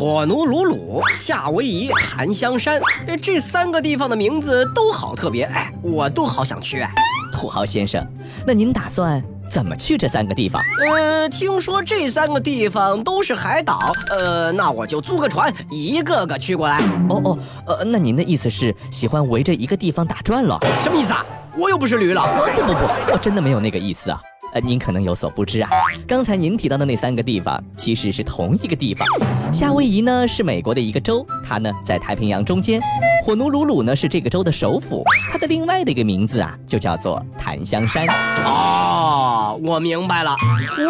火奴鲁鲁、夏威夷、檀香山，这三个地方的名字都好特别，哎，我都好想去。土豪先生，那您打算怎么去这三个地方？呃，听说这三个地方都是海岛，呃，那我就租个船，一个个去过来。哦哦，呃，那您的意思是喜欢围着一个地方打转了？什么意思啊？我又不是驴了。不不不，我真的没有那个意思啊。呃，您可能有所不知啊，刚才您提到的那三个地方其实是同一个地方。夏威夷呢是美国的一个州，它呢在太平洋中间。火奴鲁鲁呢是这个州的首府，它的另外的一个名字啊就叫做檀香山。哦，我明白了，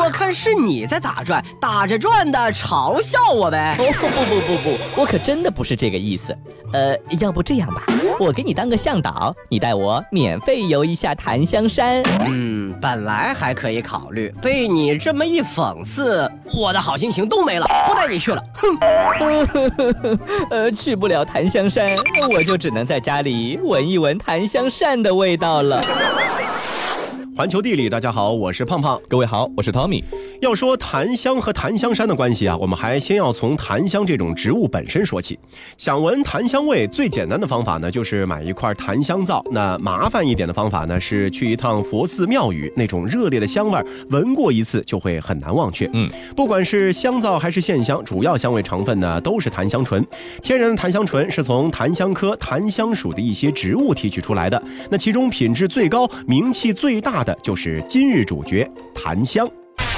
我看是你在打转，打着转的嘲笑我呗。哦不不不不，我可真的不是这个意思。呃，要不这样吧，我给你当个向导，你带我免费游一下檀香山。嗯，本来还可以考虑，被你这么一讽刺，我的好心情都没了，不带你去了。哼，呃，去不了檀香山，我就只能在家里闻一闻檀香扇的味道了。环球地理，大家好，我是胖胖。各位好，我是 Tommy。要说檀香和檀香山的关系啊，我们还先要从檀香这种植物本身说起。想闻檀香味，最简单的方法呢，就是买一块檀香皂。那麻烦一点的方法呢，是去一趟佛寺庙宇，那种热烈的香味，闻过一次就会很难忘却。嗯，不管是香皂还是线香，主要香味成分呢都是檀香醇。天然的檀香醇是从檀香科檀香属的一些植物提取出来的。那其中品质最高、名气最大的就是今日主角檀香。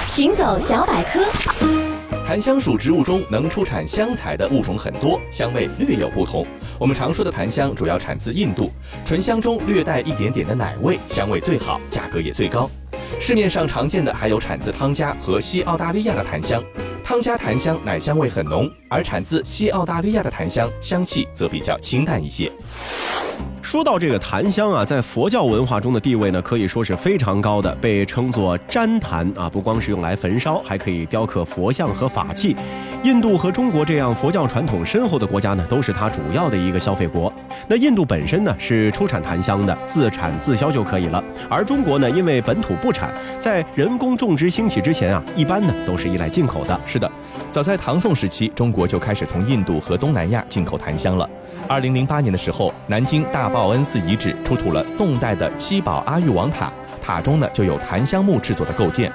行走小百科，檀香属植物中能出产香材的物种很多，香味略有不同。我们常说的檀香主要产自印度，醇香中略带一点点的奶味，香味最好，价格也最高。市面上常见的还有产自汤加和西澳大利亚的檀香，汤加檀香奶香味很浓，而产自西澳大利亚的檀香香气则比较清淡一些。说到这个檀香啊，在佛教文化中的地位呢，可以说是非常高的，被称作旃檀啊，不光是用来焚烧，还可以雕刻佛像和法器。印度和中国这样佛教传统深厚的国家呢，都是它主要的一个消费国。那印度本身呢是出产檀香的，自产自销就可以了。而中国呢，因为本土不产，在人工种植兴起之前啊，一般呢都是依赖进口的。是的，早在唐宋时期，中国就开始从印度和东南亚进口檀香了。二零零八年的时候，南京大报恩寺遗址出土了宋代的七宝阿育王塔，塔中呢就有檀香木制作的构件。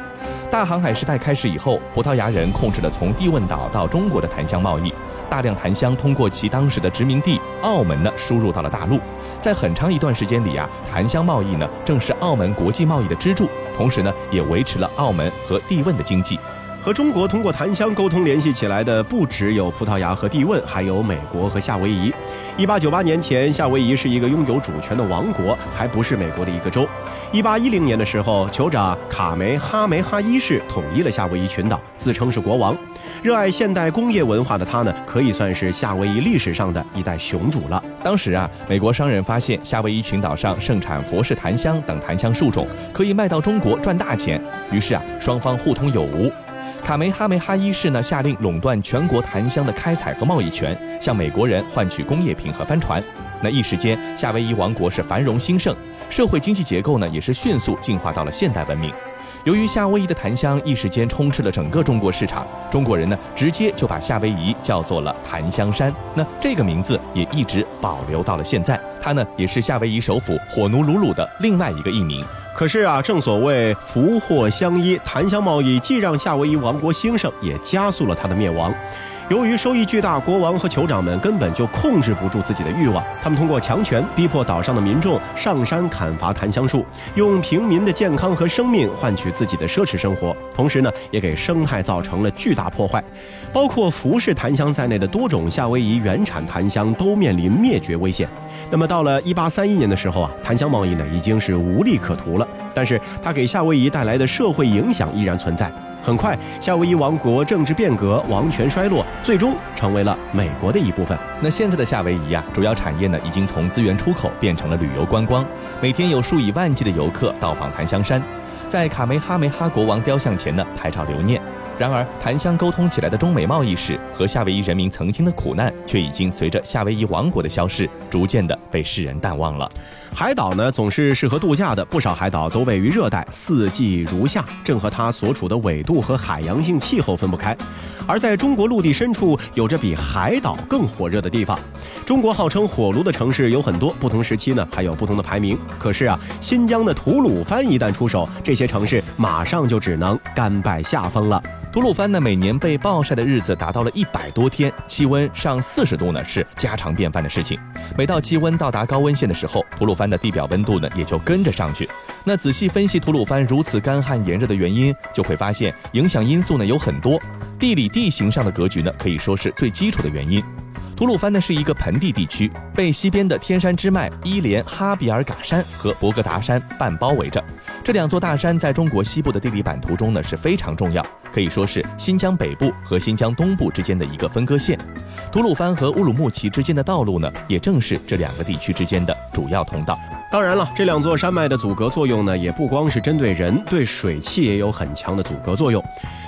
大航海时代开始以后，葡萄牙人控制了从帝汶岛到中国的檀香贸易，大量檀香通过其当时的殖民地澳门呢输入到了大陆。在很长一段时间里啊，檀香贸易呢正是澳门国际贸易的支柱，同时呢也维持了澳门和地汶的经济。和中国通过檀香沟通联系起来的不只有葡萄牙和帝汶，还有美国和夏威夷。一八九八年前，夏威夷是一个拥有主权的王国，还不是美国的一个州。一八一零年的时候，酋长卡梅哈梅哈一世统一了夏威夷群岛，自称是国王。热爱现代工业文化的他呢，可以算是夏威夷历史上的一代雄主了。当时啊，美国商人发现夏威夷群岛上盛产佛氏檀香等檀香树种，可以卖到中国赚大钱，于是啊，双方互通有无。卡梅哈梅哈一世呢，下令垄断全国檀香的开采和贸易权，向美国人换取工业品和帆船。那一时间，夏威夷王国是繁荣兴盛，社会经济结构呢也是迅速进化到了现代文明。由于夏威夷的檀香一时间充斥了整个中国市场，中国人呢直接就把夏威夷叫做了檀香山。那这个名字也一直保留到了现在，它呢也是夏威夷首府火奴鲁鲁的另外一个艺名。可是啊，正所谓福祸相依，檀香贸易既让夏威夷王国兴盛，也加速了它的灭亡。由于收益巨大，国王和酋长们根本就控制不住自己的欲望，他们通过强权逼迫岛上的民众上山砍伐檀香树，用平民的健康和生命换取自己的奢侈生活，同时呢，也给生态造成了巨大破坏。包括服饰檀香在内的多种夏威夷原产檀香都面临灭绝危险。那么到了一八三一年的时候啊，檀香贸易呢已经是无利可图了，但是它给夏威夷带来的社会影响依然存在。很快，夏威夷王国政治变革，王权衰落，最终成为了美国的一部分。那现在的夏威夷呀，主要产业呢已经从资源出口变成了旅游观光，每天有数以万计的游客到访檀香山，在卡梅哈梅哈国王雕像前呢拍照留念。然而，檀香沟通起来的中美贸易史和夏威夷人民曾经的苦难，却已经随着夏威夷王国的消逝，逐渐的被世人淡忘了。海岛呢，总是适合度假的，不少海岛都位于热带，四季如夏，正和它所处的纬度和海洋性气候分不开。而在中国陆地深处，有着比海岛更火热的地方。中国号称火炉的城市有很多，不同时期呢还有不同的排名。可是啊，新疆的吐鲁番一旦出手，这些城市马上就只能甘拜下风了。吐鲁番呢，每年被暴晒的日子达到了一百多天，气温上四十度呢是家常便饭的事情。每到气温到达高温线的时候，吐鲁番的地表温度呢也就跟着上去。那仔细分析吐鲁番如此干旱炎热的原因，就会发现影响因素呢有很多。地理地形上的格局呢，可以说是最基础的原因。吐鲁番呢是一个盆地地区，被西边的天山支脉伊连哈比尔嘎山和博格达山半包围着。这两座大山在中国西部的地理版图中呢是非常重要，可以说是新疆北部和新疆东部之间的一个分割线。吐鲁番和乌鲁木齐之间的道路呢，也正是这两个地区之间的主要通道。当然了，这两座山脉的阻隔作用呢，也不光是针对人，对水汽也有很强的阻隔作用。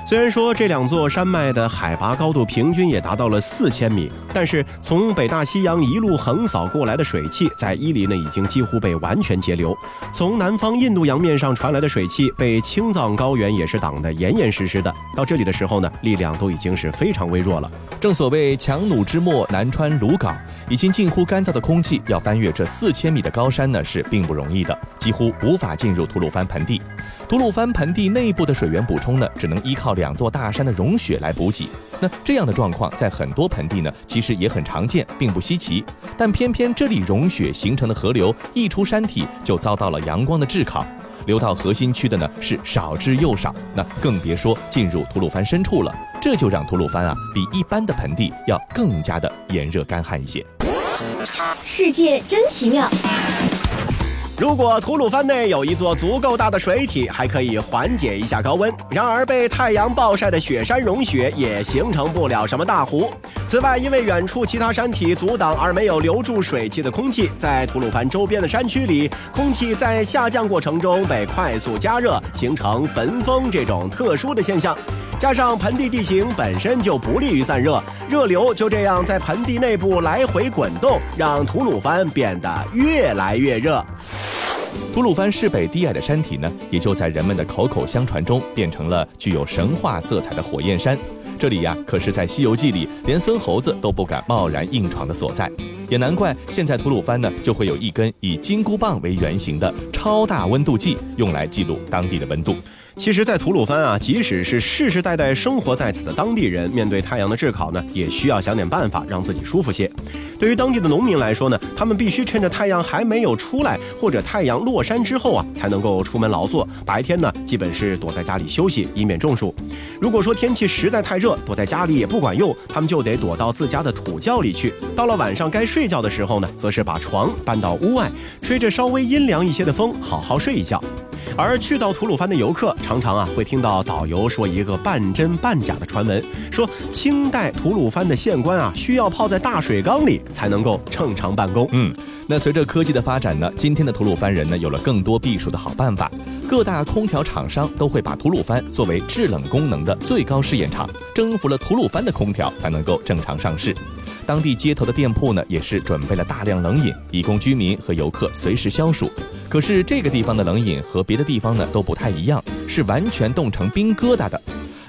虽然说这两座山脉的海拔高度平均也达到了四千米，但是从北大西洋一路横扫过来的水汽，在伊犁呢已经几乎被完全截流。从南方印度洋面上传来的水汽，被青藏高原也是挡得严严实实的。到这里的时候呢，力量都已经是非常微弱了。正所谓强弩之末，难穿鲁缟。已经近乎干燥的空气，要翻越这四千米的高山呢，是并不容易的，几乎无法进入吐鲁番盆地。吐鲁番盆地内部的水源补充呢，只能依靠两座大山的融雪来补给。那这样的状况在很多盆地呢，其实也很常见，并不稀奇。但偏偏这里融雪形成的河流一出山体，就遭到了阳光的炙烤。流到核心区的呢是少之又少，那更别说进入吐鲁番深处了。这就让吐鲁番啊比一般的盆地要更加的炎热干旱一些。世界真奇妙。如果吐鲁番内有一座足够大的水体，还可以缓解一下高温。然而，被太阳暴晒的雪山融雪也形成不了什么大湖。此外，因为远处其他山体阻挡而没有留住水汽的空气，在吐鲁番周边的山区里，空气在下降过程中被快速加热，形成焚风这种特殊的现象。加上盆地地形本身就不利于散热，热流就这样在盆地内部来回滚动，让吐鲁番变得越来越热。吐鲁番市北低矮的山体呢，也就在人们的口口相传中变成了具有神话色彩的火焰山。这里呀，可是在《西游记》里连孙猴子都不敢贸然硬闯的所在。也难怪现在吐鲁番呢，就会有一根以金箍棒为原型的超大温度计，用来记录当地的温度。其实，在吐鲁番啊，即使是世世代代生活在此的当地人，面对太阳的炙烤呢，也需要想点办法让自己舒服些。对于当地的农民来说呢，他们必须趁着太阳还没有出来，或者太阳落山之后啊，才能够出门劳作。白天呢，基本是躲在家里休息，以免中暑。如果说天气实在太热，躲在家里也不管用，他们就得躲到自家的土窖里去。到了晚上该睡觉的时候呢，则是把床搬到屋外，吹着稍微阴凉一些的风，好好睡一觉。而去到吐鲁番的游客，常常啊会听到导游说一个半真半假的传闻，说清代吐鲁番的县官啊需要泡在大水缸里才能够正常办公。嗯，那随着科技的发展呢，今天的吐鲁番人呢有了更多避暑的好办法，各大空调厂商都会把吐鲁番作为制冷功能的最高试验场，征服了吐鲁番的空调才能够正常上市。当地街头的店铺呢也是准备了大量冷饮，以供居民和游客随时消暑。可是这个地方的冷饮和别的地方呢都不太一样，是完全冻成冰疙瘩的。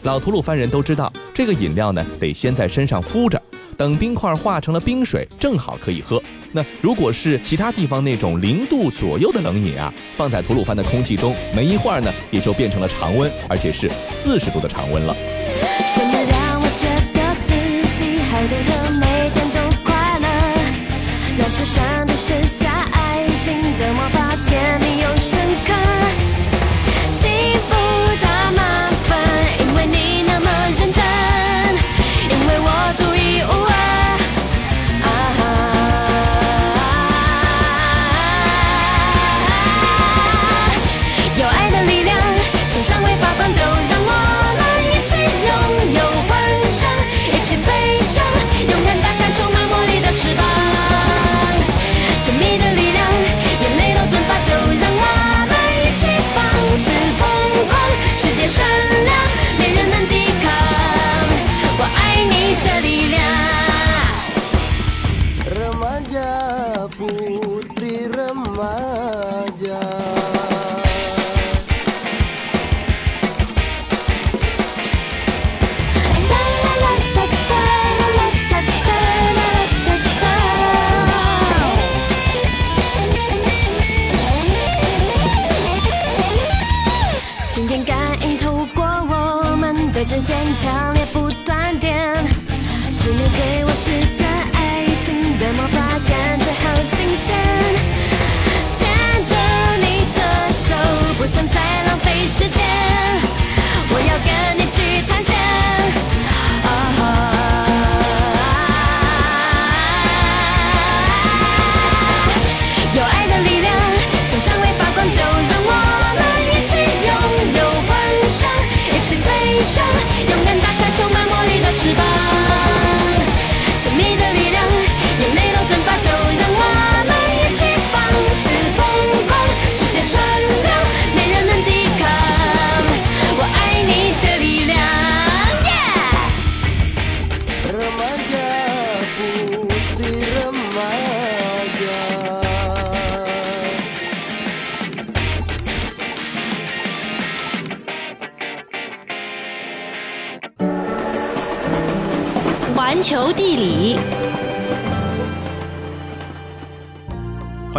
老吐鲁番人都知道，这个饮料呢得先在身上敷着，等冰块化成了冰水，正好可以喝。那如果是其他地方那种零度左右的冷饮啊，放在吐鲁番的空气中，没一会儿呢也就变成了常温，而且是四十度的常温了。什么让我觉得自己好得特每天都快世上的剩下爱情的魔法。甜蜜又坚强烈不断电，是你对我施展爱情的魔法，感觉好新鲜。牵着你的手，不想再浪费时间，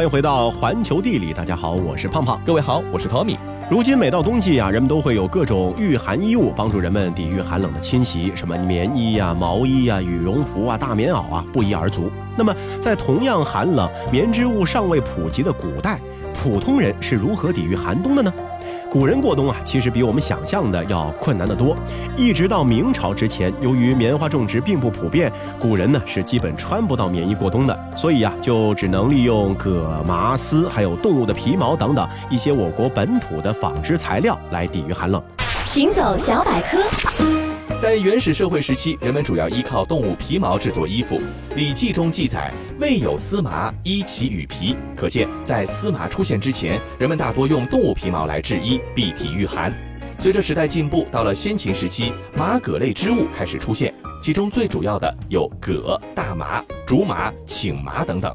欢迎回到环球地理，大家好，我是胖胖。各位好，我是 Tommy。如今每到冬季啊，人们都会有各种御寒衣物帮助人们抵御寒冷的侵袭，什么棉衣呀、毛衣呀、羽绒服啊、大棉袄啊，不一而足。那么，在同样寒冷、棉织物尚未普及的古代，普通人是如何抵御寒冬的呢？古人过冬啊，其实比我们想象的要困难得多。一直到明朝之前，由于棉花种植并不普遍，古人呢是基本穿不到棉衣过冬的，所以呀、就只能利用葛、麻、丝，还有动物的皮毛等等一些我国本土的纺织材料来抵御寒冷。行走小百科，在原始社会时期，人们主要依靠动物皮毛制作衣服。《礼记》中记载：“未有丝麻，衣其羽皮。”可见，在丝麻出现之前，人们大多用动物皮毛来制衣，避体御寒。随着时代进步，到了先秦时期，麻葛类织物开始出现，其中最主要的有葛、大麻、竹麻、请麻等等。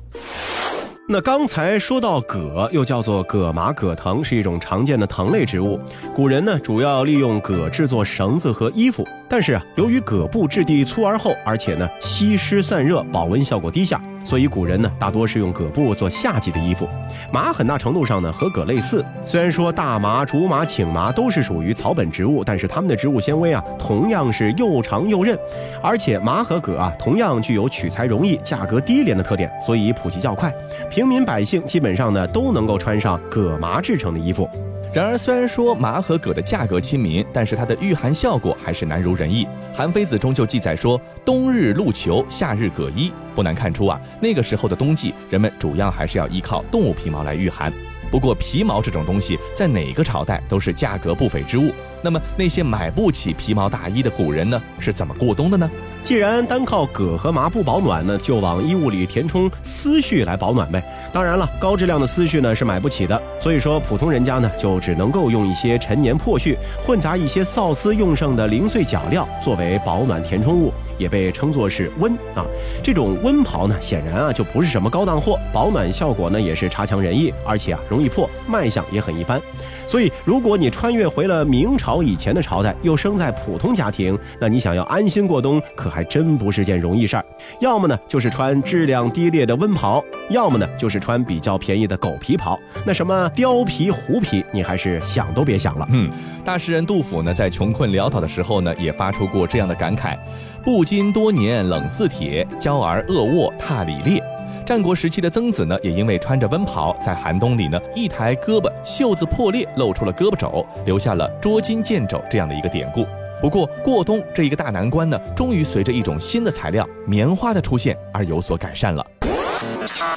那刚才说到葛，又叫做葛麻、葛藤，是一种常见的藤类植物。古人呢，主要利用葛制作绳子和衣服。但是啊，由于葛布质地粗而厚，而且呢吸湿散热，保温效果低下，所以古人呢大多是用葛布做夏季的衣服。麻很大程度上呢和葛类似，虽然说大麻、竹麻、请麻都是属于草本植物，但是它们的植物纤维啊同样是又长又韧，而且麻和葛啊同样具有取材容易、价格低廉的特点，所以普及较快。平民百姓基本上呢都能够穿上葛麻制成的衣服。然而，虽然说麻和葛的价格亲民，但是它的御寒效果还是难如人意。《韩非子》中就记载说：“冬日露裘，夏日葛衣。”不难看出啊，那个时候的冬季，人们主要还是要依靠动物皮毛来御寒。不过，皮毛这种东西在哪个朝代都是价格不菲之物。那么，那些买不起皮毛大衣的古人呢，是怎么过冬的呢？既然单靠葛和麻不保暖呢，就往衣物里填充丝絮来保暖呗。当然了，高质量的丝絮呢是买不起的，所以说普通人家呢就只能够用一些陈年破絮，混杂一些臊丝用剩的零碎脚料作为保暖填充物，也被称作是温啊。这种温袍呢，显然啊就不是什么高档货，保暖效果呢也是差强人意，而且啊容易破，卖相也很一般。所以，如果你穿越回了明朝以前的朝代，又生在普通家庭，那你想要安心过冬，可还真不是件容易事儿。要么呢，就是穿质量低劣的温袍；要么呢，就是穿比较便宜的狗皮袍。那什么貂皮、狐皮，你还是想都别想了。嗯，大诗人杜甫呢，在穷困潦倒的时候呢，也发出过这样的感慨：“不禁多年冷似铁，娇儿恶卧踏里裂。”战国时期的曾子呢，也因为穿着温袍，在寒冬里呢，一抬胳膊，袖子破裂，露出了胳膊肘，留下了捉襟见肘这样的一个典故。不过，过冬这一个大难关呢，终于随着一种新的材料——棉花的出现而有所改善了。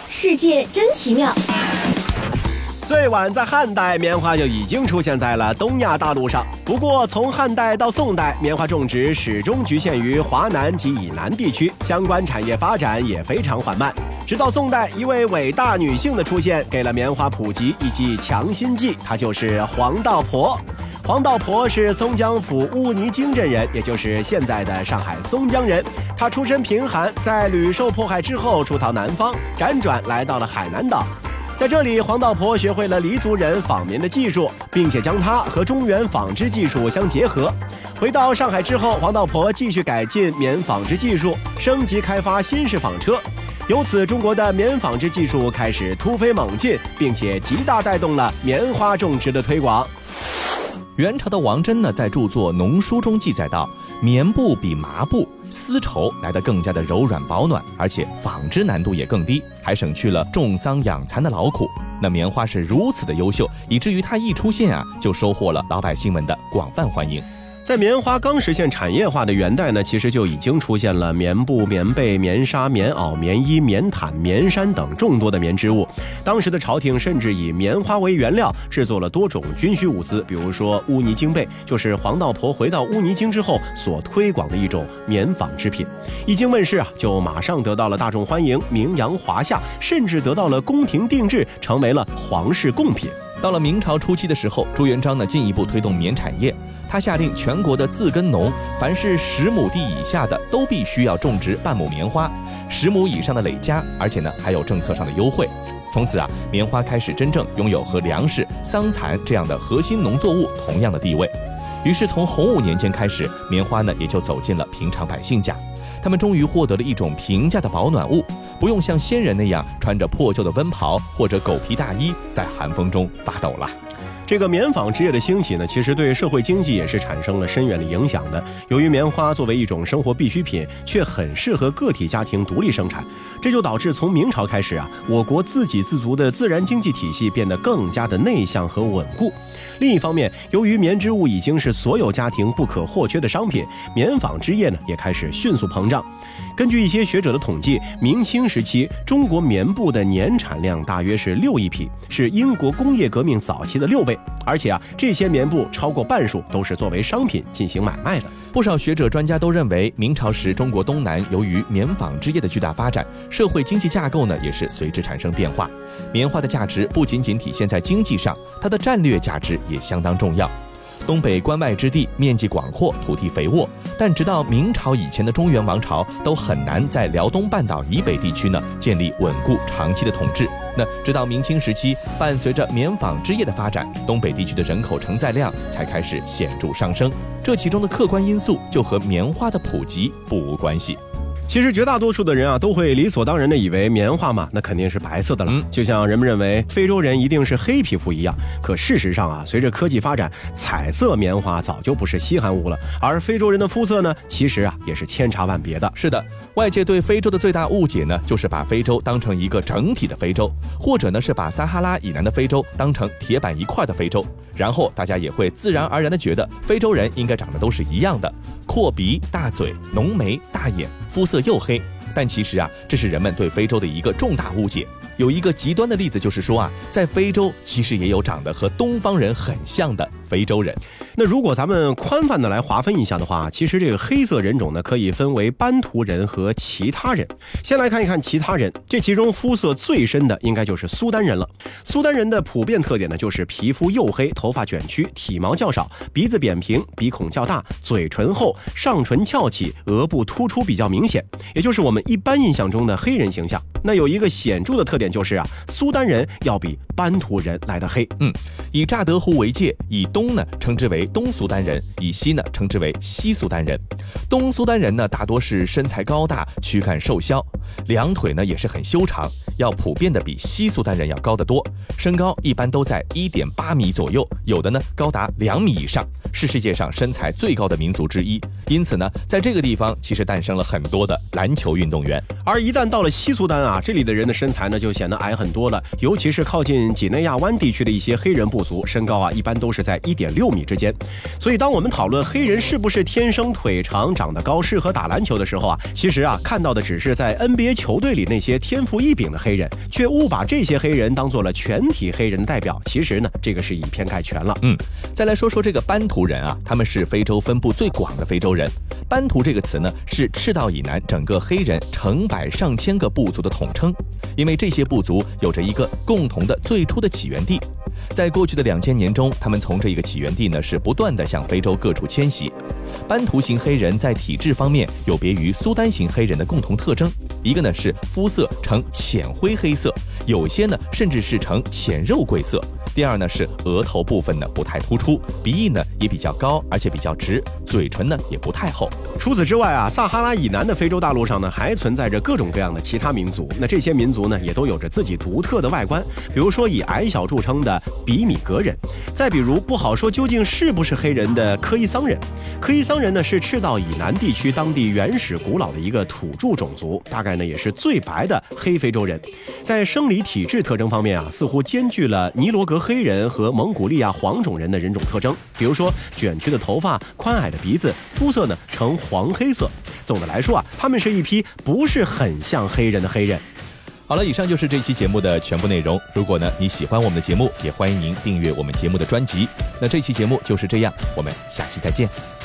世界真奇妙。最晚在汉代，棉花就已经出现在了东亚大陆上。不过，从汉代到宋代，棉花种植始终局限于华南及以南地区，相关产业发展也非常缓慢。直到宋代，一位伟大女性的出现，给了棉花普及一剂强心剂，她就是黄道婆。黄道婆是松江府乌泥泾镇人，也就是现在的上海松江人。她出身贫寒，在屡受迫害之后出逃南方，辗转来到了海南岛。在这里，黄道婆学会了黎族人纺棉的技术，并且将它和中原纺织技术相结合。回到上海之后，黄道婆继续改进棉纺织技术，升级开发新式纺车。由此，中国的棉纺织技术开始突飞猛进，并且极大带动了棉花种植的推广。元朝的王祯呢，在著作《农书》中记载到，棉布比麻布、丝绸来得更加的柔软保暖，而且纺织难度也更低，还省去了种桑养蚕的劳苦。那棉花是如此的优秀，以至于它一出现啊，就收获了老百姓们的广泛欢迎。在棉花刚实现产业化的元代呢，其实就已经出现了棉布、棉被、棉纱、棉袄、棉衣、棉毯、棉衫等众多的棉织物。当时的朝廷甚至以棉花为原料制作了多种军需物资，比如说乌泥经被，就是黄道婆回到乌泥京之后所推广的一种棉纺织品。一经问世啊，就马上得到了大众欢迎，名扬华夏，甚至得到了宫廷定制，成为了皇室贡品。到了明朝初期的时候，朱元璋呢进一步推动棉产业，他下令全国的自耕农，凡是十亩地以下的都必须要种植半亩棉花，十亩以上的累加，而且呢还有政策上的优惠。从此啊，棉花开始真正拥有和粮食、桑蚕这样的核心农作物同样的地位。于是从洪武年间开始，棉花呢也就走进了平常百姓家，他们终于获得了一种平价的保暖物。不用像先人那样穿着破旧的温袍或者狗皮大衣在寒风中发抖了。这个棉纺织业的兴起呢，其实对社会经济也是产生了深远的影响的。由于棉花作为一种生活必需品，却很适合个体家庭独立生产，这就导致从明朝开始啊，我国自给自足的自然经济体系变得更加的内向和稳固。另一方面，由于棉织物已经是所有家庭不可或缺的商品，棉纺织业呢也开始迅速膨胀。根据一些学者的统计，明清时期中国棉布的年产量大约是六亿匹，是英国工业革命早期的六倍。而且啊，这些棉布超过半数都是作为商品进行买卖的。不少学者专家都认为，明朝时中国东南由于棉纺织业的巨大发展，社会经济架构呢也是随之产生变化。棉花的价值不仅仅体现在经济上，它的战略价值也相当重要。东北关外之地面积广阔，土地肥沃，但直到明朝以前的中原王朝都很难在辽东半岛以北地区呢建立稳固长期的统治。那直到明清时期，伴随着棉纺织业的发展，东北地区的人口承载量才开始显著上升。这其中的客观因素就和棉花的普及不无关系。其实绝大多数的人啊，都会理所当然的以为棉花嘛，那肯定是白色的了。就像人们认为非洲人一定是黑皮肤一样。可事实上啊，随着科技发展，彩色棉花早就不是稀罕物了。而非洲人的肤色呢，其实啊也是千差万别的。是的，外界对非洲的最大误解呢，就是把非洲当成一个整体的非洲，或者呢是把撒哈拉以南的非洲当成铁板一块的非洲。然后大家也会自然而然的觉得非洲人应该长得都是一样的，阔鼻、大嘴、浓眉、大眼，肤色又黑。但其实啊，这是人们对非洲的一个重大误解。有一个极端的例子，就是说啊，在非洲其实也有长得和东方人很像的非洲人。那如果咱们宽泛的来划分一下的话，其实这个黑色人种呢，可以分为班图人和其他人。先来看一看其他人，这其中肤色最深的应该就是苏丹人了。苏丹人的普遍特点呢，就是皮肤黝黑，头发卷曲，体毛较少，鼻子扁平，鼻孔较大，嘴唇厚，上唇翘起，额部突出比较明显，也就是我们一般印象中的黑人形象。那有一个显著的特点就是啊，苏丹人要比班图人来的黑。嗯，以乍得湖为界，以东呢称之为东苏丹人，以西呢称之为西苏丹人。东苏丹人呢大多是身材高大，躯干瘦削，两腿呢也是很修长，要普遍的比西苏丹人要高得多，身高一般都在一点八米左右，有的呢高达两米以上，是世界上身材最高的民族之一。因此呢，在这个地方其实诞生了很多的篮球运动员。而一旦到了西苏丹啊，这里的人的身材呢就显得矮很多了，尤其是靠近几内亚湾地区的一些黑人部族，身高啊一般都是在一点六米之间。所以，当我们讨论黑人是不是天生腿长、长得高、适合打篮球的时候啊，其实啊看到的只是在 NBA 球队里那些天赋异禀的黑人，却误把这些黑人当做了全体黑人的代表。其实呢，这个是以偏概全了。嗯，再来说说这个班图人啊，他们是非洲分布最广的非洲人。班图这个词呢，是赤道以南整个黑人成百上千个部族的统称，因为这些部族有着一个共同的最初的起源地。在过去的两千年中，他们从这一个起源地呢，是不断的向非洲各处迁徙。班图型黑人在体质方面有别于苏丹型黑人的共同特征，一个呢是肤色呈浅灰黑色，有些呢甚至是呈浅肉桂色，第二呢是额头部分呢不太突出，鼻翼呢也比较高，而且比较直，嘴唇呢也不太厚。除此之外啊，撒哈拉以南的非洲大陆上呢，还存在着各种各样的其他民族。那这些民族呢，也都有着自己独特的外观，比如说以矮小著称的比米格人，再比如不好说究竟是不是黑人的科伊桑人。科伊桑人呢是赤道以南地区当地原始古老的一个土著种族，大概呢也是最白的黑非洲人。在生理体质特征方面啊，似乎兼具了尼罗格黑人和蒙古利亚黄种人的人种特征，比如说卷曲的头发、宽矮的鼻子，肤色呢呈黄黑色。总的来说啊，他们是一批不是很像黑人的黑人。好了，以上就是这期节目的全部内容。如果呢你喜欢我们的节目，也欢迎您订阅我们节目的专辑。那这期节目就是这样，我们下期再见。